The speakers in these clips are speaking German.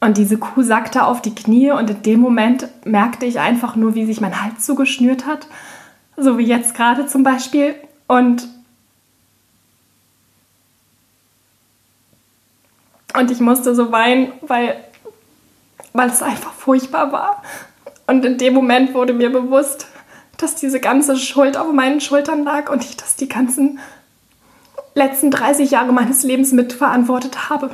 Und diese Kuh sackte auf die Knie und in dem Moment merkte ich einfach nur, wie sich mein Hals zugeschnürt hat. So wie jetzt gerade zum Beispiel. Und, und ich musste so weinen, weil, weil es einfach furchtbar war. Und in dem Moment wurde mir bewusst, dass diese ganze Schuld auf meinen Schultern lag und ich das die ganzen letzten 30 Jahre meines Lebens mitverantwortet habe.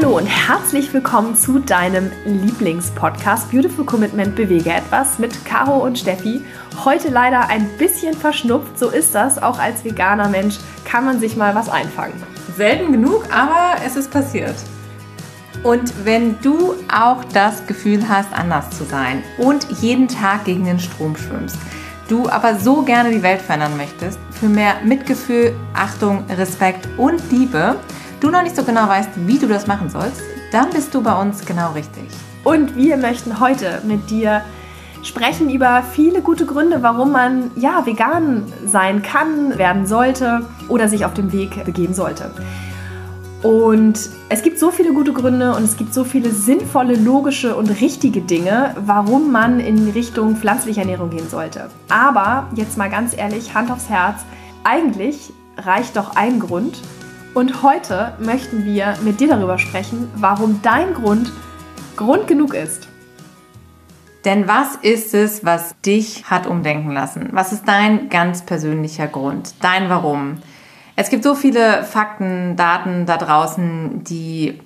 Hallo und herzlich willkommen zu deinem Lieblingspodcast Beautiful Commitment Bewege etwas mit Caro und Steffi. Heute leider ein bisschen verschnupft, so ist das. Auch als veganer Mensch kann man sich mal was einfangen. Selten genug, aber es ist passiert. Und wenn du auch das Gefühl hast, anders zu sein und jeden Tag gegen den Strom schwimmst, du aber so gerne die Welt verändern möchtest, für mehr Mitgefühl, Achtung, Respekt und Liebe, du noch nicht so genau weißt, wie du das machen sollst, dann bist du bei uns genau richtig. Und wir möchten heute mit dir sprechen über viele gute Gründe, warum man ja vegan sein kann, werden sollte oder sich auf den Weg begeben sollte. Und es gibt so viele gute Gründe und es gibt so viele sinnvolle, logische und richtige Dinge, warum man in Richtung pflanzliche Ernährung gehen sollte. Aber jetzt mal ganz ehrlich, Hand aufs Herz, eigentlich reicht doch ein Grund und heute möchten wir mit dir darüber sprechen, warum dein Grund Grund genug ist. Denn was ist es, was dich hat umdenken lassen? Was ist dein ganz persönlicher Grund? Dein Warum? Es gibt so viele Fakten, Daten da draußen, die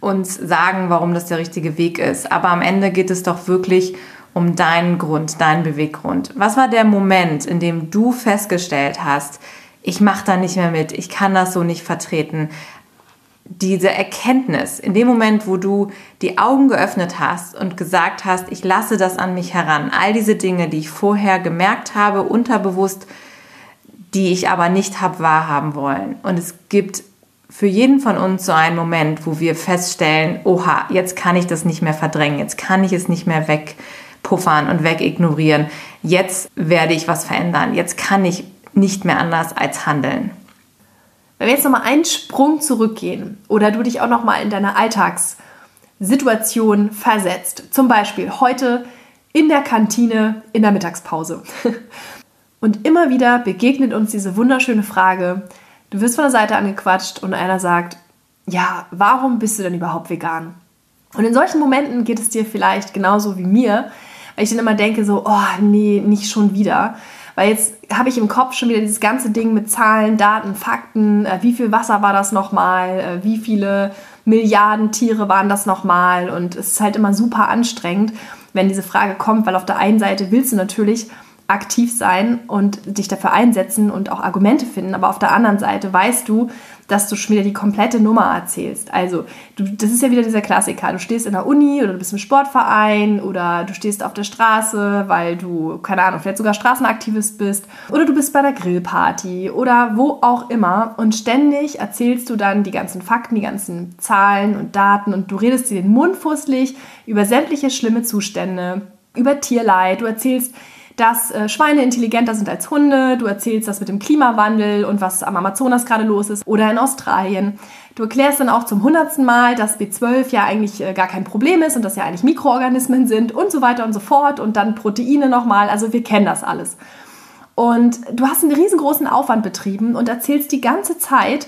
uns sagen, warum das der richtige Weg ist. Aber am Ende geht es doch wirklich um deinen Grund, deinen Beweggrund. Was war der Moment, in dem du festgestellt hast, ich mache da nicht mehr mit, ich kann das so nicht vertreten. Diese Erkenntnis, in dem Moment, wo du die Augen geöffnet hast und gesagt hast, ich lasse das an mich heran, all diese Dinge, die ich vorher gemerkt habe, unterbewusst, die ich aber nicht habe wahrhaben wollen. Und es gibt für jeden von uns so einen Moment, wo wir feststellen, oha, jetzt kann ich das nicht mehr verdrängen, jetzt kann ich es nicht mehr wegpuffern und wegignorieren, jetzt werde ich was verändern, jetzt kann ich nicht mehr anders als handeln. Wenn wir jetzt nochmal einen Sprung zurückgehen oder du dich auch nochmal in deine Alltagssituation versetzt, zum Beispiel heute in der Kantine in der Mittagspause. Und immer wieder begegnet uns diese wunderschöne Frage, du wirst von der Seite angequatscht und einer sagt, ja, warum bist du denn überhaupt vegan? Und in solchen Momenten geht es dir vielleicht genauso wie mir, weil ich dann immer denke so, oh nee, nicht schon wieder. Weil jetzt habe ich im Kopf schon wieder dieses ganze Ding mit Zahlen, Daten, Fakten. Äh, wie viel Wasser war das nochmal? Äh, wie viele Milliarden Tiere waren das nochmal? Und es ist halt immer super anstrengend, wenn diese Frage kommt, weil auf der einen Seite willst du natürlich aktiv sein und dich dafür einsetzen und auch Argumente finden. Aber auf der anderen Seite weißt du, dass du schon wieder die komplette Nummer erzählst. Also, du, das ist ja wieder dieser Klassiker. Du stehst in der Uni oder du bist im Sportverein oder du stehst auf der Straße, weil du, keine Ahnung, vielleicht sogar Straßenaktivist bist oder du bist bei der Grillparty oder wo auch immer und ständig erzählst du dann die ganzen Fakten, die ganzen Zahlen und Daten und du redest dir den Mund fusselig über sämtliche schlimme Zustände, über Tierleid, du erzählst dass äh, Schweine intelligenter sind als Hunde. Du erzählst das mit dem Klimawandel und was am Amazonas gerade los ist oder in Australien. Du erklärst dann auch zum hundertsten Mal, dass B12 ja eigentlich äh, gar kein Problem ist und dass ja eigentlich Mikroorganismen sind und so weiter und so fort und dann Proteine nochmal. Also wir kennen das alles. Und du hast einen riesengroßen Aufwand betrieben und erzählst die ganze Zeit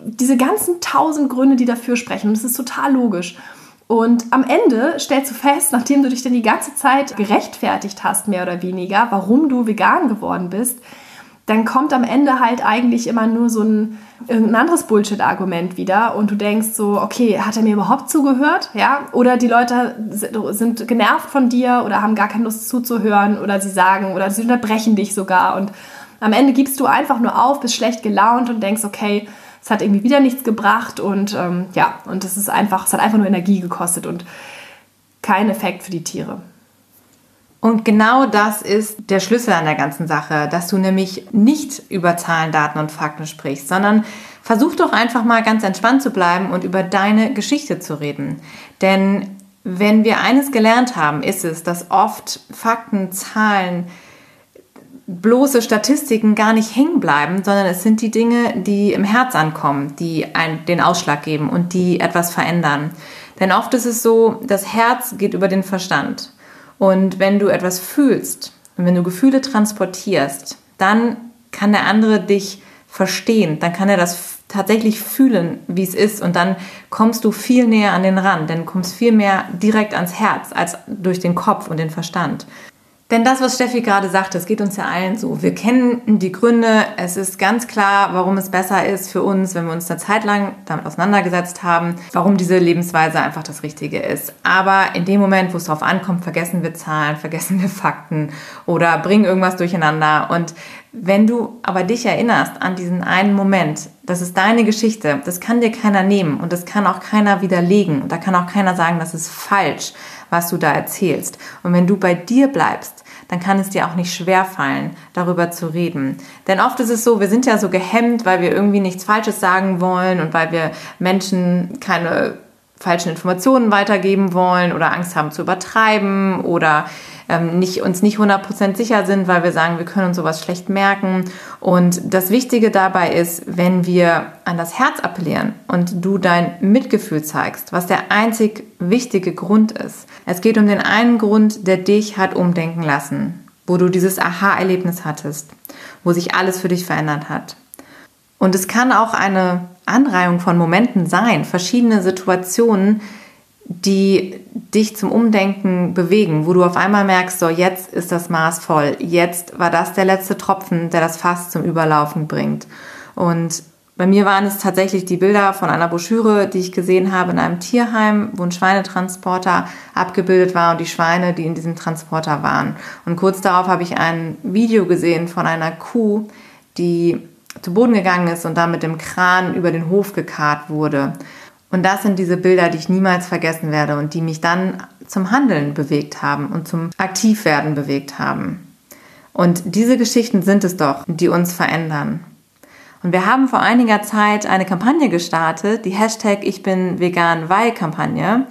diese ganzen tausend Gründe, die dafür sprechen. Und das ist total logisch. Und am Ende stellst du fest, nachdem du dich dann die ganze Zeit gerechtfertigt hast, mehr oder weniger, warum du vegan geworden bist, dann kommt am Ende halt eigentlich immer nur so ein irgendein anderes Bullshit-Argument wieder und du denkst so, okay, hat er mir überhaupt zugehört? Ja? Oder die Leute sind genervt von dir oder haben gar keine Lust zuzuhören oder sie sagen oder sie unterbrechen dich sogar und am Ende gibst du einfach nur auf, bist schlecht gelaunt und denkst, okay, es hat irgendwie wieder nichts gebracht und ähm, ja, und es ist einfach, es hat einfach nur Energie gekostet und kein Effekt für die Tiere. Und genau das ist der Schlüssel an der ganzen Sache, dass du nämlich nicht über Zahlen, Daten und Fakten sprichst, sondern versuch doch einfach mal ganz entspannt zu bleiben und über deine Geschichte zu reden. Denn wenn wir eines gelernt haben, ist es, dass oft Fakten, Zahlen, bloße Statistiken gar nicht hängen bleiben, sondern es sind die Dinge, die im Herz ankommen, die einen, den Ausschlag geben und die etwas verändern. Denn oft ist es so, das Herz geht über den Verstand. Und wenn du etwas fühlst und wenn du Gefühle transportierst, dann kann der andere dich verstehen, dann kann er das tatsächlich fühlen, wie es ist und dann kommst du viel näher an den Rand, denn du kommst viel mehr direkt ans Herz als durch den Kopf und den Verstand. Denn das, was Steffi gerade sagte, es geht uns ja allen so. Wir kennen die Gründe. Es ist ganz klar, warum es besser ist für uns, wenn wir uns eine Zeit lang damit auseinandergesetzt haben, warum diese Lebensweise einfach das Richtige ist. Aber in dem Moment, wo es darauf ankommt, vergessen wir Zahlen, vergessen wir Fakten oder bringen irgendwas durcheinander. Und wenn du aber dich erinnerst an diesen einen Moment, das ist deine Geschichte, das kann dir keiner nehmen und das kann auch keiner widerlegen und da kann auch keiner sagen, das ist falsch, was du da erzählst. Und wenn du bei dir bleibst, dann kann es dir auch nicht schwer fallen, darüber zu reden. Denn oft ist es so, wir sind ja so gehemmt, weil wir irgendwie nichts Falsches sagen wollen und weil wir Menschen keine falschen Informationen weitergeben wollen oder Angst haben zu übertreiben oder ähm, nicht, uns nicht 100% sicher sind, weil wir sagen, wir können uns sowas schlecht merken. Und das Wichtige dabei ist, wenn wir an das Herz appellieren und du dein Mitgefühl zeigst, was der einzig wichtige Grund ist. Es geht um den einen Grund, der dich hat umdenken lassen, wo du dieses Aha-Erlebnis hattest, wo sich alles für dich verändert hat. Und es kann auch eine Anreihung von Momenten sein, verschiedene Situationen, die dich zum Umdenken bewegen, wo du auf einmal merkst, so jetzt ist das Maß voll, jetzt war das der letzte Tropfen, der das Fass zum Überlaufen bringt. Und bei mir waren es tatsächlich die Bilder von einer Broschüre, die ich gesehen habe in einem Tierheim, wo ein Schweinetransporter abgebildet war und die Schweine, die in diesem Transporter waren. Und kurz darauf habe ich ein Video gesehen von einer Kuh, die zu Boden gegangen ist und dann mit dem Kran über den Hof gekarrt wurde. Und das sind diese Bilder, die ich niemals vergessen werde und die mich dann zum Handeln bewegt haben und zum Aktivwerden bewegt haben. Und diese Geschichten sind es doch, die uns verändern. Und wir haben vor einiger Zeit eine Kampagne gestartet, die Hashtag Ich bin vegan weil Kampagne.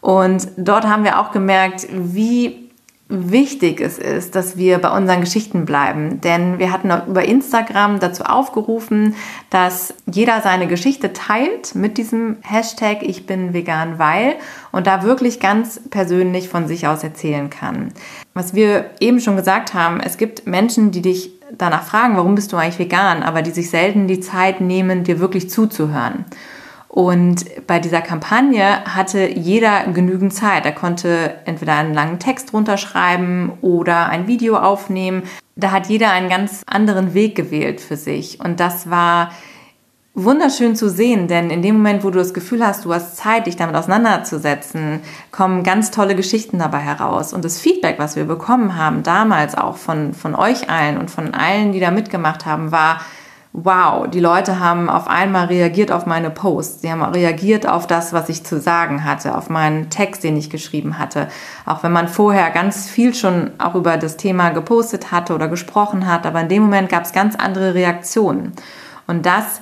Und dort haben wir auch gemerkt, wie wichtig es ist, dass wir bei unseren Geschichten bleiben. Denn wir hatten über Instagram dazu aufgerufen, dass jeder seine Geschichte teilt mit diesem Hashtag Ich bin vegan, weil und da wirklich ganz persönlich von sich aus erzählen kann. Was wir eben schon gesagt haben, es gibt Menschen, die dich danach fragen, warum bist du eigentlich vegan, aber die sich selten die Zeit nehmen, dir wirklich zuzuhören. Und bei dieser Kampagne hatte jeder genügend Zeit. Er konnte entweder einen langen Text runterschreiben oder ein Video aufnehmen. Da hat jeder einen ganz anderen Weg gewählt für sich. Und das war wunderschön zu sehen, denn in dem Moment, wo du das Gefühl hast, du hast Zeit, dich damit auseinanderzusetzen, kommen ganz tolle Geschichten dabei heraus. Und das Feedback, was wir bekommen haben, damals auch von, von euch allen und von allen, die da mitgemacht haben, war, wow, die Leute haben auf einmal reagiert auf meine Posts. Sie haben reagiert auf das, was ich zu sagen hatte, auf meinen Text, den ich geschrieben hatte. Auch wenn man vorher ganz viel schon auch über das Thema gepostet hatte oder gesprochen hat, aber in dem Moment gab es ganz andere Reaktionen. Und das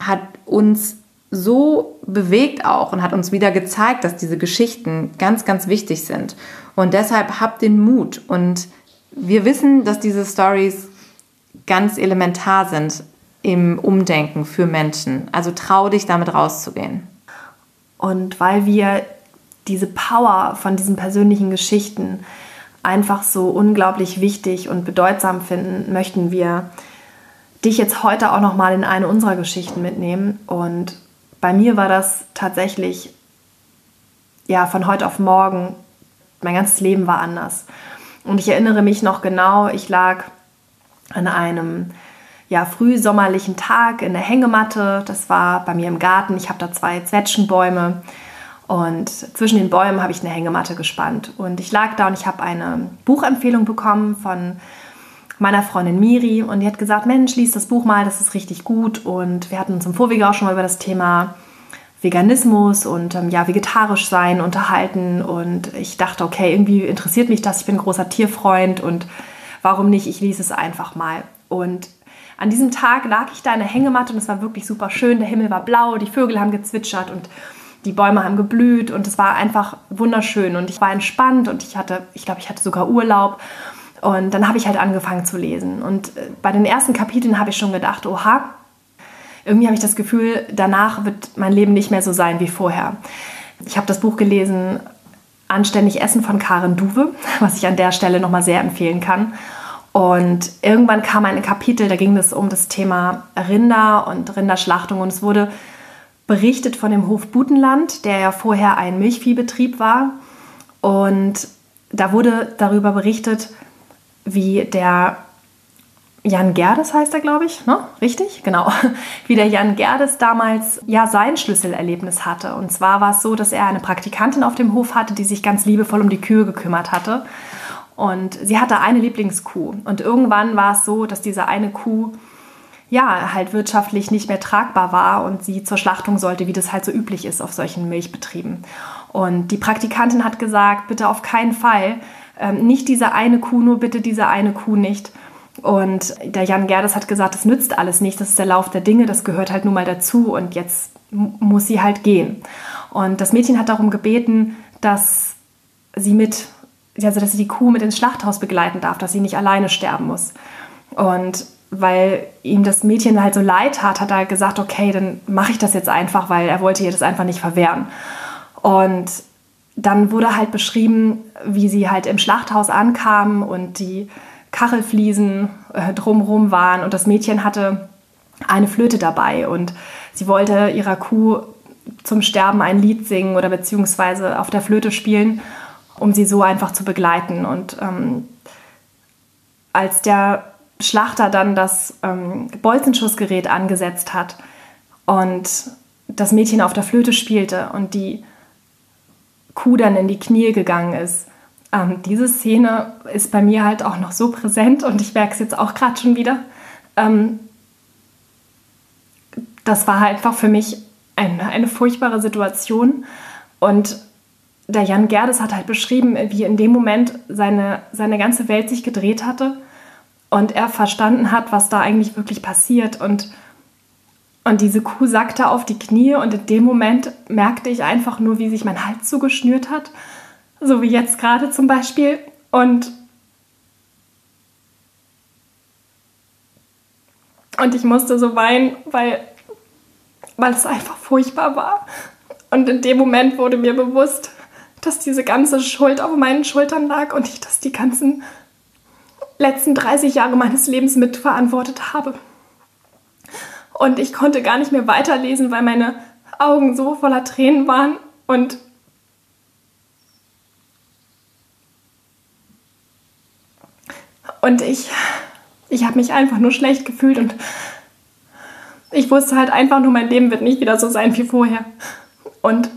hat uns so bewegt auch und hat uns wieder gezeigt, dass diese Geschichten ganz, ganz wichtig sind. Und deshalb habt den Mut. Und wir wissen, dass diese Stories ganz elementar sind im Umdenken für Menschen. Also trau dich damit rauszugehen. Und weil wir diese Power von diesen persönlichen Geschichten einfach so unglaublich wichtig und bedeutsam finden, möchten wir dich jetzt heute auch noch mal in eine unserer Geschichten mitnehmen und bei mir war das tatsächlich ja von heute auf morgen mein ganzes Leben war anders. Und ich erinnere mich noch genau, ich lag an einem ja, frühsommerlichen Tag in der Hängematte. Das war bei mir im Garten. Ich habe da zwei Zwetschgenbäume und zwischen den Bäumen habe ich eine Hängematte gespannt. Und ich lag da und ich habe eine Buchempfehlung bekommen von meiner Freundin Miri und die hat gesagt, Mensch, lies das Buch mal, das ist richtig gut. Und wir hatten uns im Vorwege auch schon mal über das Thema Veganismus und ähm, ja, vegetarisch sein unterhalten. Und ich dachte, okay, irgendwie interessiert mich das. Ich bin großer Tierfreund und warum nicht? Ich lese es einfach mal. Und an diesem Tag lag ich da in der Hängematte und es war wirklich super schön. Der Himmel war blau, die Vögel haben gezwitschert und die Bäume haben geblüht und es war einfach wunderschön und ich war entspannt und ich hatte, ich glaube, ich hatte sogar Urlaub. Und dann habe ich halt angefangen zu lesen. Und äh, bei den ersten Kapiteln habe ich schon gedacht, oha, irgendwie habe ich das Gefühl, danach wird mein Leben nicht mehr so sein wie vorher. Ich habe das Buch gelesen, Anständig Essen von Karen Duwe, was ich an der Stelle nochmal sehr empfehlen kann. Und irgendwann kam ein Kapitel, da ging es um das Thema Rinder und Rinderschlachtung und es wurde berichtet von dem Hof Butenland, der ja vorher ein Milchviehbetrieb war. Und da wurde darüber berichtet, wie der Jan Gerdes heißt er, glaube ich, ne? Richtig? Genau. Wie der Jan Gerdes damals ja sein Schlüsselerlebnis hatte. Und zwar war es so, dass er eine Praktikantin auf dem Hof hatte, die sich ganz liebevoll um die Kühe gekümmert hatte. Und sie hatte eine Lieblingskuh. Und irgendwann war es so, dass diese eine Kuh ja halt wirtschaftlich nicht mehr tragbar war und sie zur Schlachtung sollte, wie das halt so üblich ist auf solchen Milchbetrieben. Und die Praktikantin hat gesagt, bitte auf keinen Fall, ähm, nicht diese eine Kuh, nur bitte diese eine Kuh nicht. Und der Jan Gerdes hat gesagt, das nützt alles nicht, das ist der Lauf der Dinge, das gehört halt nun mal dazu und jetzt muss sie halt gehen. Und das Mädchen hat darum gebeten, dass sie mit, also dass sie die Kuh mit ins Schlachthaus begleiten darf, dass sie nicht alleine sterben muss. Und weil ihm das Mädchen halt so leid tat, hat er gesagt, okay, dann mache ich das jetzt einfach, weil er wollte ihr das einfach nicht verwehren. Und dann wurde halt beschrieben, wie sie halt im Schlachthaus ankam und die Kachelfliesen äh, drumherum waren und das Mädchen hatte eine Flöte dabei und sie wollte ihrer Kuh zum Sterben ein Lied singen oder beziehungsweise auf der Flöte spielen, um sie so einfach zu begleiten. Und ähm, als der Schlachter dann das ähm, Bolzenschussgerät angesetzt hat und das Mädchen auf der Flöte spielte und die Kuh dann in die Knie gegangen ist, ähm, diese Szene ist bei mir halt auch noch so präsent und ich merke es jetzt auch gerade schon wieder. Ähm, das war halt einfach für mich eine, eine furchtbare Situation. Und der Jan Gerdes hat halt beschrieben, wie in dem Moment seine, seine ganze Welt sich gedreht hatte und er verstanden hat, was da eigentlich wirklich passiert. Und, und diese Kuh sackte auf die Knie und in dem Moment merkte ich einfach nur, wie sich mein Hals zugeschnürt hat so wie jetzt gerade zum Beispiel. Und, und ich musste so weinen, weil, weil es einfach furchtbar war. Und in dem Moment wurde mir bewusst, dass diese ganze Schuld auf meinen Schultern lag und ich das die ganzen letzten 30 Jahre meines Lebens mitverantwortet habe. Und ich konnte gar nicht mehr weiterlesen, weil meine Augen so voller Tränen waren und Und ich, ich habe mich einfach nur schlecht gefühlt und ich wusste halt einfach nur, mein Leben wird nicht wieder so sein wie vorher. Und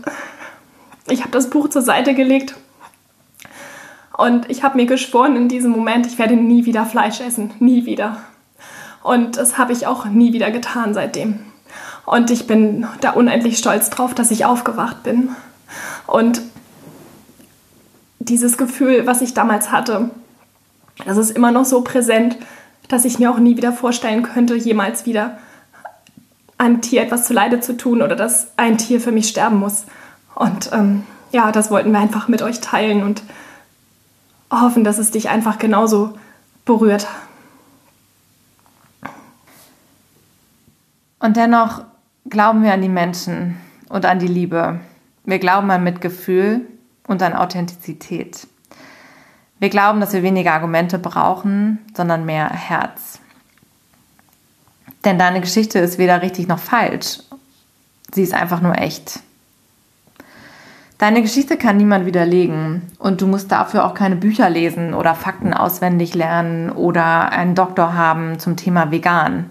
ich habe das Buch zur Seite gelegt und ich habe mir geschworen in diesem Moment, ich werde nie wieder Fleisch essen, nie wieder. Und das habe ich auch nie wieder getan seitdem. Und ich bin da unendlich stolz drauf, dass ich aufgewacht bin. Und dieses Gefühl, was ich damals hatte, das ist immer noch so präsent, dass ich mir auch nie wieder vorstellen könnte, jemals wieder einem Tier etwas zuleide zu tun oder dass ein Tier für mich sterben muss. Und ähm, ja, das wollten wir einfach mit euch teilen und hoffen, dass es dich einfach genauso berührt. Und dennoch glauben wir an die Menschen und an die Liebe. Wir glauben an Mitgefühl und an Authentizität. Wir glauben, dass wir weniger Argumente brauchen, sondern mehr Herz. Denn deine Geschichte ist weder richtig noch falsch. Sie ist einfach nur echt. Deine Geschichte kann niemand widerlegen und du musst dafür auch keine Bücher lesen oder Fakten auswendig lernen oder einen Doktor haben zum Thema vegan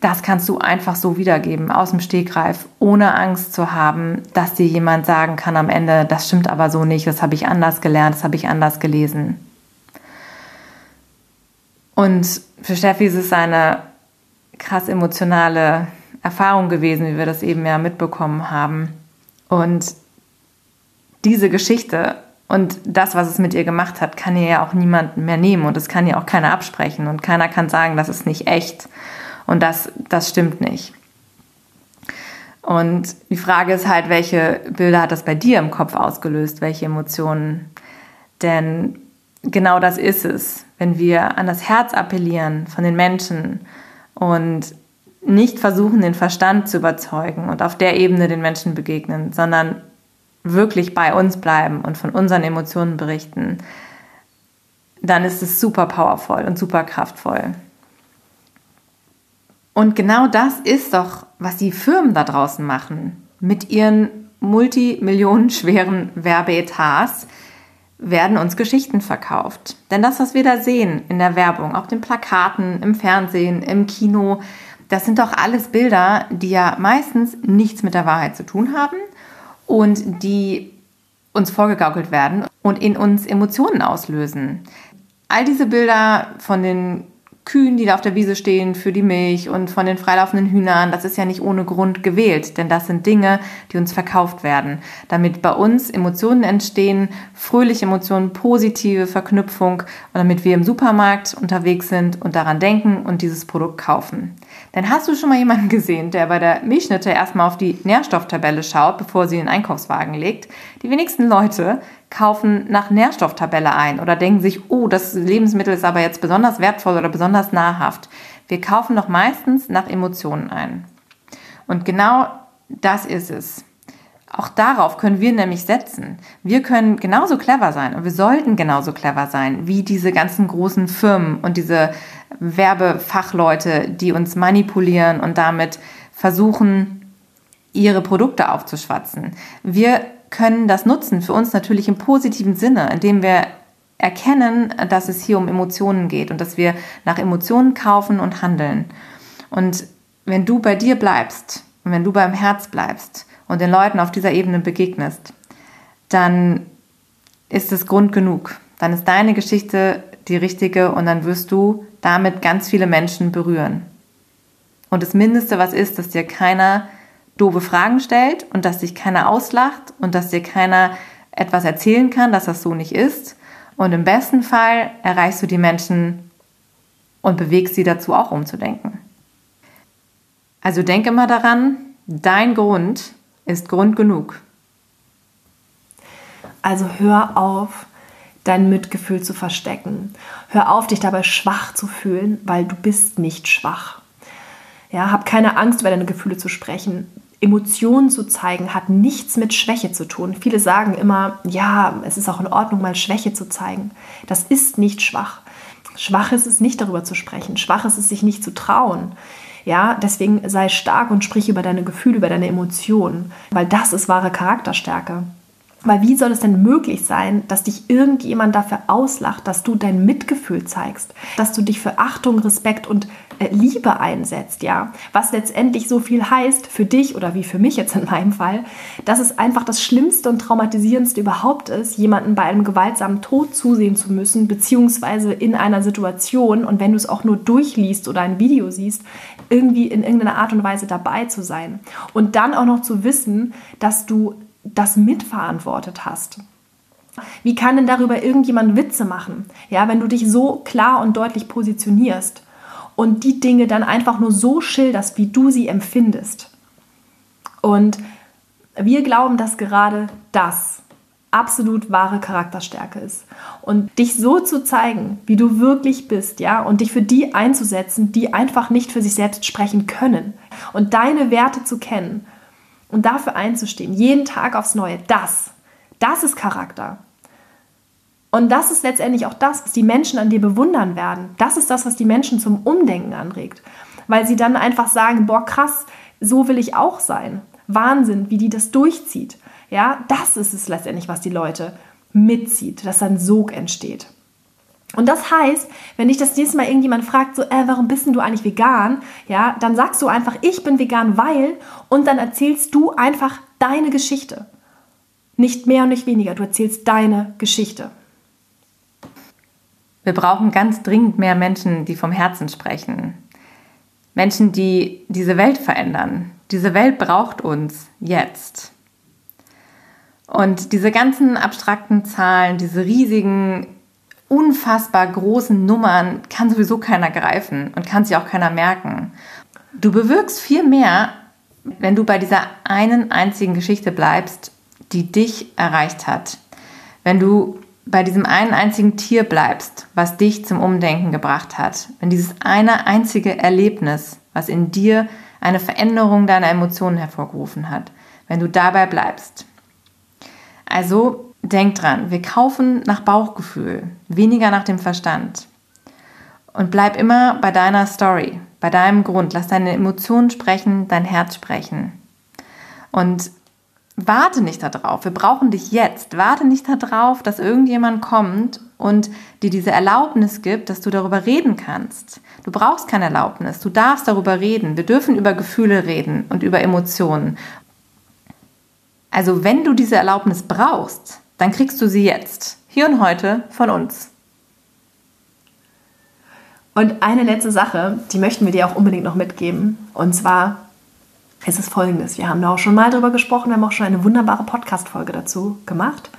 das kannst du einfach so wiedergeben, aus dem Stegreif, ohne Angst zu haben, dass dir jemand sagen kann am Ende, das stimmt aber so nicht, das habe ich anders gelernt, das habe ich anders gelesen. Und für Steffi ist es eine krass emotionale Erfahrung gewesen, wie wir das eben ja mitbekommen haben. Und diese Geschichte und das, was es mit ihr gemacht hat, kann ihr ja auch niemand mehr nehmen und es kann ihr auch keiner absprechen und keiner kann sagen, das ist nicht echt. Und das, das stimmt nicht. Und die Frage ist halt, welche Bilder hat das bei dir im Kopf ausgelöst, welche Emotionen? Denn genau das ist es, wenn wir an das Herz appellieren von den Menschen und nicht versuchen, den Verstand zu überzeugen und auf der Ebene den Menschen begegnen, sondern wirklich bei uns bleiben und von unseren Emotionen berichten, dann ist es super powerful und super kraftvoll. Und genau das ist doch, was die Firmen da draußen machen. Mit ihren multimillionenschweren Werbeetats werden uns Geschichten verkauft. Denn das, was wir da sehen in der Werbung, auf den Plakaten, im Fernsehen, im Kino, das sind doch alles Bilder, die ja meistens nichts mit der Wahrheit zu tun haben und die uns vorgegaukelt werden und in uns Emotionen auslösen. All diese Bilder von den Kühen, die da auf der Wiese stehen für die Milch und von den freilaufenden Hühnern, das ist ja nicht ohne Grund gewählt, denn das sind Dinge, die uns verkauft werden, damit bei uns Emotionen entstehen, fröhliche Emotionen, positive Verknüpfung und damit wir im Supermarkt unterwegs sind und daran denken und dieses Produkt kaufen. Denn hast du schon mal jemanden gesehen, der bei der Milchschnitte erstmal auf die Nährstofftabelle schaut, bevor sie in den Einkaufswagen legt? Die wenigsten Leute kaufen nach Nährstofftabelle ein oder denken sich, oh, das Lebensmittel ist aber jetzt besonders wertvoll oder besonders nahrhaft. Wir kaufen doch meistens nach Emotionen ein. Und genau das ist es. Auch darauf können wir nämlich setzen. Wir können genauso clever sein und wir sollten genauso clever sein wie diese ganzen großen Firmen und diese Werbefachleute, die uns manipulieren und damit versuchen, ihre Produkte aufzuschwatzen. Wir können das nutzen für uns natürlich im positiven Sinne, indem wir erkennen, dass es hier um Emotionen geht und dass wir nach Emotionen kaufen und handeln. Und wenn du bei dir bleibst und wenn du beim Herz bleibst und den Leuten auf dieser Ebene begegnest, dann ist es Grund genug. Dann ist deine Geschichte die richtige und dann wirst du damit ganz viele Menschen berühren. Und das Mindeste, was ist, dass dir keiner doofe Fragen stellt und dass dich keiner auslacht und dass dir keiner etwas erzählen kann, dass das so nicht ist. Und im besten Fall erreichst du die Menschen und bewegst sie dazu auch umzudenken. Also denk immer daran, dein Grund ist Grund genug. Also hör auf, dein Mitgefühl zu verstecken. Hör auf, dich dabei schwach zu fühlen, weil du bist nicht schwach. Ja, hab keine Angst, über deine Gefühle zu sprechen. Emotionen zu zeigen hat nichts mit Schwäche zu tun. Viele sagen immer, ja, es ist auch in Ordnung, mal Schwäche zu zeigen. Das ist nicht schwach. Schwach ist es nicht darüber zu sprechen. Schwach ist es sich nicht zu trauen. Ja, deswegen sei stark und sprich über deine Gefühle, über deine Emotionen, weil das ist wahre Charakterstärke. Weil wie soll es denn möglich sein, dass dich irgendjemand dafür auslacht, dass du dein Mitgefühl zeigst, dass du dich für Achtung, Respekt und Liebe einsetzt, ja? Was letztendlich so viel heißt für dich oder wie für mich jetzt in meinem Fall, dass es einfach das Schlimmste und Traumatisierendste überhaupt ist, jemanden bei einem gewaltsamen Tod zusehen zu müssen, beziehungsweise in einer Situation und wenn du es auch nur durchliest oder ein Video siehst, irgendwie in irgendeiner Art und Weise dabei zu sein. Und dann auch noch zu wissen, dass du das mitverantwortet hast. Wie kann denn darüber irgendjemand Witze machen? Ja, wenn du dich so klar und deutlich positionierst und die Dinge dann einfach nur so schilderst, wie du sie empfindest. Und wir glauben, dass gerade das absolut wahre Charakterstärke ist. Und dich so zu zeigen, wie du wirklich bist, ja, und dich für die einzusetzen, die einfach nicht für sich selbst sprechen können. Und deine Werte zu kennen und dafür einzustehen, jeden Tag aufs Neue, das, das ist Charakter. Und das ist letztendlich auch das, was die Menschen an dir bewundern werden. Das ist das, was die Menschen zum Umdenken anregt. Weil sie dann einfach sagen, boah, krass, so will ich auch sein. Wahnsinn, wie die das durchzieht. Ja, das ist es letztendlich, was die Leute mitzieht, dass ein Sog entsteht. Und das heißt, wenn dich das nächste Mal irgendjemand fragt, so, äh, warum bist denn du eigentlich vegan? Ja, dann sagst du einfach, ich bin vegan, weil, und dann erzählst du einfach deine Geschichte. Nicht mehr und nicht weniger, du erzählst deine Geschichte. Wir brauchen ganz dringend mehr Menschen, die vom Herzen sprechen. Menschen, die diese Welt verändern. Diese Welt braucht uns jetzt. Und diese ganzen abstrakten Zahlen, diese riesigen unfassbar großen Nummern kann sowieso keiner greifen und kann sich auch keiner merken. Du bewirkst viel mehr, wenn du bei dieser einen einzigen Geschichte bleibst, die dich erreicht hat, wenn du bei diesem einen einzigen Tier bleibst, was dich zum Umdenken gebracht hat, wenn dieses eine einzige Erlebnis, was in dir eine Veränderung deiner Emotionen hervorgerufen hat, wenn du dabei bleibst. Also denk dran, wir kaufen nach Bauchgefühl, weniger nach dem Verstand. Und bleib immer bei deiner Story, bei deinem Grund. Lass deine Emotionen sprechen, dein Herz sprechen. Und warte nicht darauf. Wir brauchen dich jetzt. Warte nicht darauf, dass irgendjemand kommt und dir diese Erlaubnis gibt, dass du darüber reden kannst. Du brauchst keine Erlaubnis. Du darfst darüber reden. Wir dürfen über Gefühle reden und über Emotionen. Also wenn du diese Erlaubnis brauchst, dann kriegst du sie jetzt, hier und heute von uns. Und eine letzte Sache, die möchten wir dir auch unbedingt noch mitgeben. Und zwar ist es folgendes. Wir haben da auch schon mal drüber gesprochen, wir haben auch schon eine wunderbare Podcast-Folge dazu gemacht,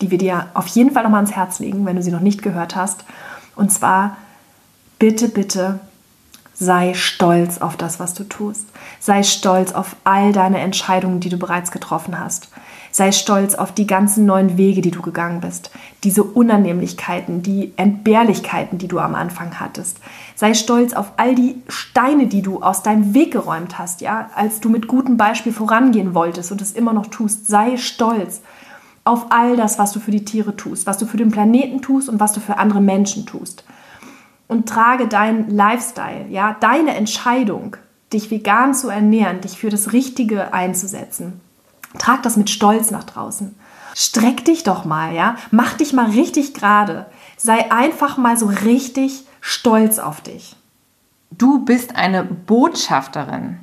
die wir dir auf jeden Fall noch mal ans Herz legen, wenn du sie noch nicht gehört hast. Und zwar, bitte, bitte sei stolz auf das, was du tust. Sei stolz auf all deine Entscheidungen, die du bereits getroffen hast. Sei stolz auf die ganzen neuen Wege, die du gegangen bist. Diese Unannehmlichkeiten, die Entbehrlichkeiten, die du am Anfang hattest. Sei stolz auf all die Steine, die du aus deinem Weg geräumt hast, ja, als du mit gutem Beispiel vorangehen wolltest und es immer noch tust. Sei stolz auf all das, was du für die Tiere tust, was du für den Planeten tust und was du für andere Menschen tust. Und trage deinen Lifestyle, ja, deine Entscheidung, dich vegan zu ernähren, dich für das Richtige einzusetzen Trag das mit Stolz nach draußen. Streck dich doch mal, ja? Mach dich mal richtig gerade. Sei einfach mal so richtig stolz auf dich. Du bist eine Botschafterin.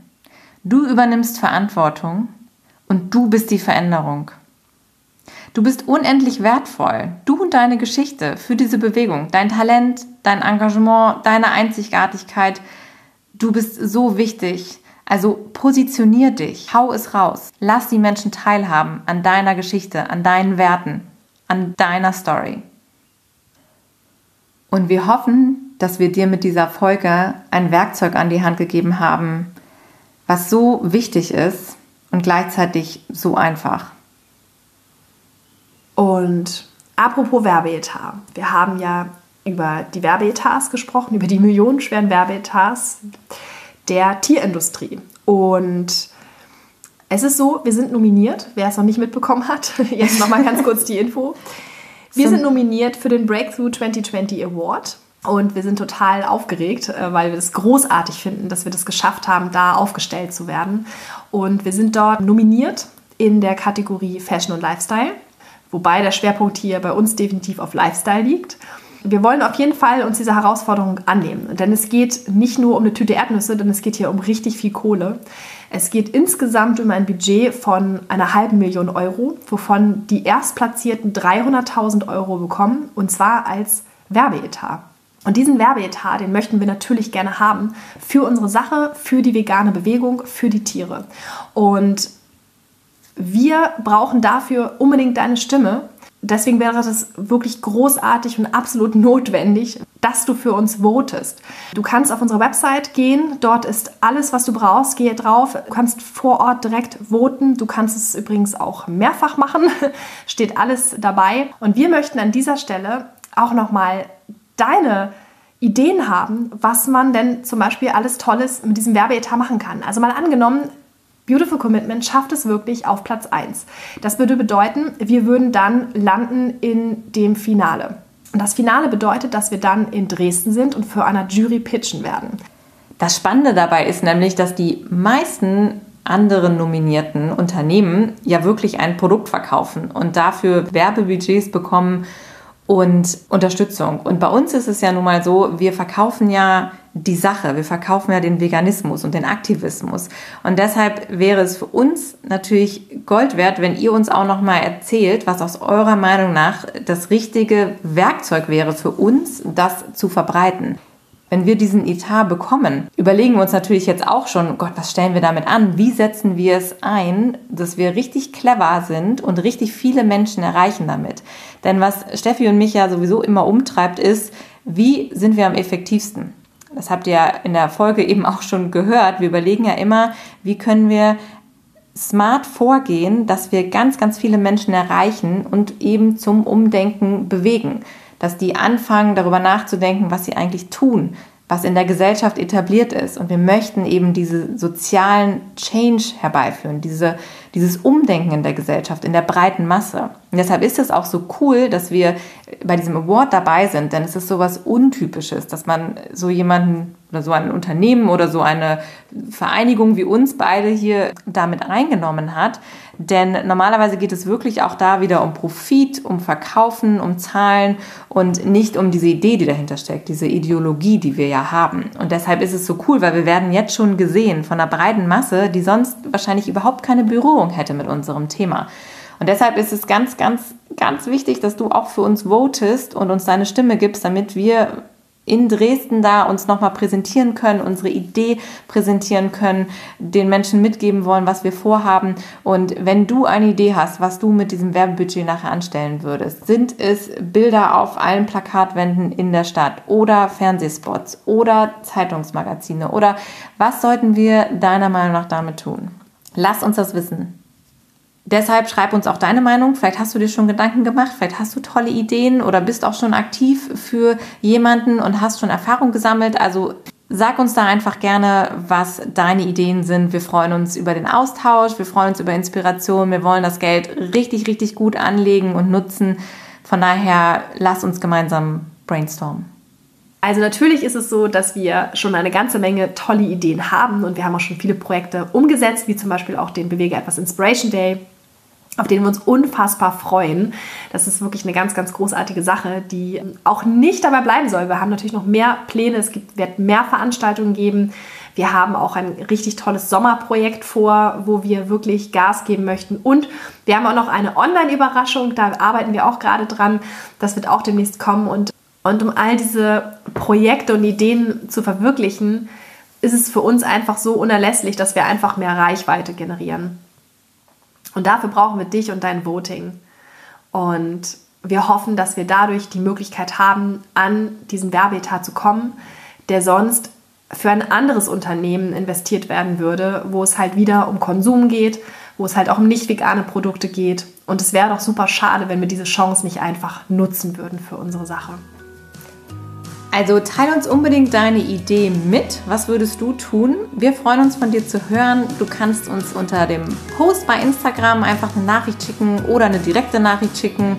Du übernimmst Verantwortung und du bist die Veränderung. Du bist unendlich wertvoll. Du und deine Geschichte für diese Bewegung, dein Talent, dein Engagement, deine Einzigartigkeit. Du bist so wichtig. Also positionier dich, hau es raus, lass die Menschen teilhaben an deiner Geschichte, an deinen Werten, an deiner Story. Und wir hoffen, dass wir dir mit dieser Folge ein Werkzeug an die Hand gegeben haben, was so wichtig ist und gleichzeitig so einfach. Und apropos Werbeetat, wir haben ja über die Werbeetats gesprochen, über die millionenschweren Werbeetats der Tierindustrie. Und es ist so, wir sind nominiert, wer es noch nicht mitbekommen hat. Jetzt nochmal ganz kurz die Info. Wir sind nominiert für den Breakthrough 2020 Award. Und wir sind total aufgeregt, äh, weil wir es großartig finden, dass wir das geschafft haben, da aufgestellt zu werden. Und wir sind dort nominiert in der Kategorie Fashion und Lifestyle, wobei der Schwerpunkt hier bei uns definitiv auf Lifestyle liegt wir wollen auf jeden Fall uns dieser Herausforderung annehmen. Denn es geht nicht nur um eine Tüte Erdnüsse, denn es geht hier um richtig viel Kohle. Es geht insgesamt um ein Budget von einer halben Million Euro, wovon die Erstplatzierten 300.000 Euro bekommen, und zwar als Werbeetat. Und diesen Werbeetat, den möchten wir natürlich gerne haben für unsere Sache, für die vegane Bewegung, für die Tiere. Und wir brauchen dafür unbedingt deine Stimme deswegen wäre es wirklich großartig und absolut notwendig, dass du für uns votest. Du kannst auf unsere Website gehen, dort ist alles, was du brauchst. Gehe drauf, du kannst vor Ort direkt voten. Du kannst es übrigens auch mehrfach machen, steht alles dabei. Und wir möchten an dieser Stelle auch nochmal deine Ideen haben, was man denn zum Beispiel alles Tolles mit diesem Werbeetat machen kann. Also mal angenommen, Beautiful Commitment schafft es wirklich auf Platz 1. Das würde bedeuten, wir würden dann landen in dem Finale. Und das Finale bedeutet, dass wir dann in Dresden sind und für einer Jury pitchen werden. Das Spannende dabei ist nämlich, dass die meisten anderen nominierten Unternehmen ja wirklich ein Produkt verkaufen und dafür Werbebudgets bekommen und Unterstützung. Und bei uns ist es ja nun mal so, wir verkaufen ja die Sache, wir verkaufen ja den Veganismus und den Aktivismus. Und deshalb wäre es für uns natürlich Gold wert, wenn ihr uns auch noch mal erzählt, was aus eurer Meinung nach das richtige Werkzeug wäre für uns, das zu verbreiten. Wenn wir diesen Etat bekommen, überlegen wir uns natürlich jetzt auch schon, Gott, was stellen wir damit an? Wie setzen wir es ein, dass wir richtig clever sind und richtig viele Menschen erreichen damit? Denn was Steffi und mich ja sowieso immer umtreibt, ist, wie sind wir am effektivsten? das habt ihr in der Folge eben auch schon gehört, wir überlegen ja immer, wie können wir smart vorgehen, dass wir ganz, ganz viele Menschen erreichen und eben zum Umdenken bewegen. Dass die anfangen, darüber nachzudenken, was sie eigentlich tun, was in der Gesellschaft etabliert ist. Und wir möchten eben diese sozialen Change herbeiführen, diese, dieses Umdenken in der Gesellschaft, in der breiten Masse. Und deshalb ist es auch so cool, dass wir bei diesem Award dabei sind, denn es ist so was Untypisches, dass man so jemanden oder so ein Unternehmen oder so eine Vereinigung wie uns beide hier damit reingenommen hat. Denn normalerweise geht es wirklich auch da wieder um Profit, um Verkaufen, um Zahlen und nicht um diese Idee, die dahinter steckt, diese Ideologie, die wir ja haben. Und deshalb ist es so cool, weil wir werden jetzt schon gesehen von einer breiten Masse, die sonst wahrscheinlich überhaupt keine Berührung hätte mit unserem Thema. Und deshalb ist es ganz, ganz, ganz wichtig, dass du auch für uns votest und uns deine Stimme gibst, damit wir in Dresden da uns nochmal präsentieren können, unsere Idee präsentieren können, den Menschen mitgeben wollen, was wir vorhaben. Und wenn du eine Idee hast, was du mit diesem Werbebudget nachher anstellen würdest, sind es Bilder auf allen Plakatwänden in der Stadt oder Fernsehspots oder Zeitungsmagazine oder was sollten wir deiner Meinung nach damit tun? Lass uns das wissen. Deshalb schreib uns auch deine Meinung. Vielleicht hast du dir schon Gedanken gemacht, vielleicht hast du tolle Ideen oder bist auch schon aktiv für jemanden und hast schon Erfahrung gesammelt. Also sag uns da einfach gerne, was deine Ideen sind. Wir freuen uns über den Austausch, wir freuen uns über Inspiration. Wir wollen das Geld richtig, richtig gut anlegen und nutzen. Von daher lass uns gemeinsam brainstormen. Also natürlich ist es so, dass wir schon eine ganze Menge tolle Ideen haben und wir haben auch schon viele Projekte umgesetzt, wie zum Beispiel auch den Bewege etwas Inspiration Day auf den wir uns unfassbar freuen. Das ist wirklich eine ganz, ganz großartige Sache, die auch nicht dabei bleiben soll. Wir haben natürlich noch mehr Pläne, es gibt, wird mehr Veranstaltungen geben. Wir haben auch ein richtig tolles Sommerprojekt vor, wo wir wirklich Gas geben möchten. Und wir haben auch noch eine Online-Überraschung, da arbeiten wir auch gerade dran. Das wird auch demnächst kommen. Und, und um all diese Projekte und Ideen zu verwirklichen, ist es für uns einfach so unerlässlich, dass wir einfach mehr Reichweite generieren. Und dafür brauchen wir dich und dein Voting. Und wir hoffen, dass wir dadurch die Möglichkeit haben, an diesen Werbeetat zu kommen, der sonst für ein anderes Unternehmen investiert werden würde, wo es halt wieder um Konsum geht, wo es halt auch um nicht vegane Produkte geht. Und es wäre doch super schade, wenn wir diese Chance nicht einfach nutzen würden für unsere Sache. Also teile uns unbedingt deine Idee mit. Was würdest du tun? Wir freuen uns von dir zu hören. Du kannst uns unter dem Post bei Instagram einfach eine Nachricht schicken oder eine direkte Nachricht schicken.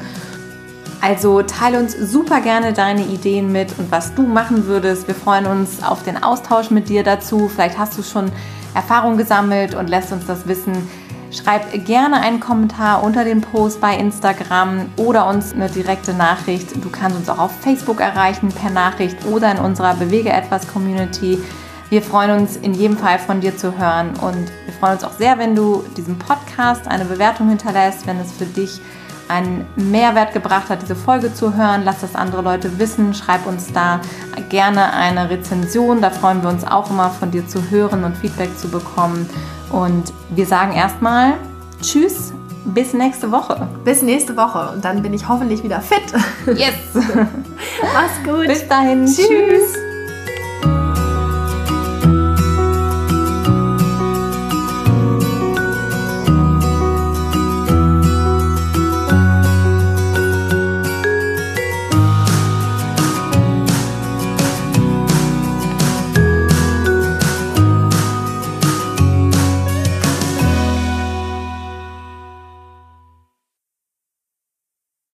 Also teile uns super gerne deine Ideen mit und was du machen würdest. Wir freuen uns auf den Austausch mit dir dazu. Vielleicht hast du schon Erfahrung gesammelt und lässt uns das wissen. Schreib gerne einen Kommentar unter dem Post bei Instagram oder uns eine direkte Nachricht. Du kannst uns auch auf Facebook erreichen per Nachricht oder in unserer Bewege etwas Community. Wir freuen uns in jedem Fall von dir zu hören und wir freuen uns auch sehr, wenn du diesem Podcast eine Bewertung hinterlässt, wenn es für dich einen Mehrwert gebracht hat, diese Folge zu hören. Lass das andere Leute wissen. Schreib uns da gerne eine Rezension. Da freuen wir uns auch immer von dir zu hören und Feedback zu bekommen. Und wir sagen erstmal Tschüss, bis nächste Woche. Bis nächste Woche und dann bin ich hoffentlich wieder fit. Yes. Mach's gut. Bis dahin. Tschüss. Tschüss.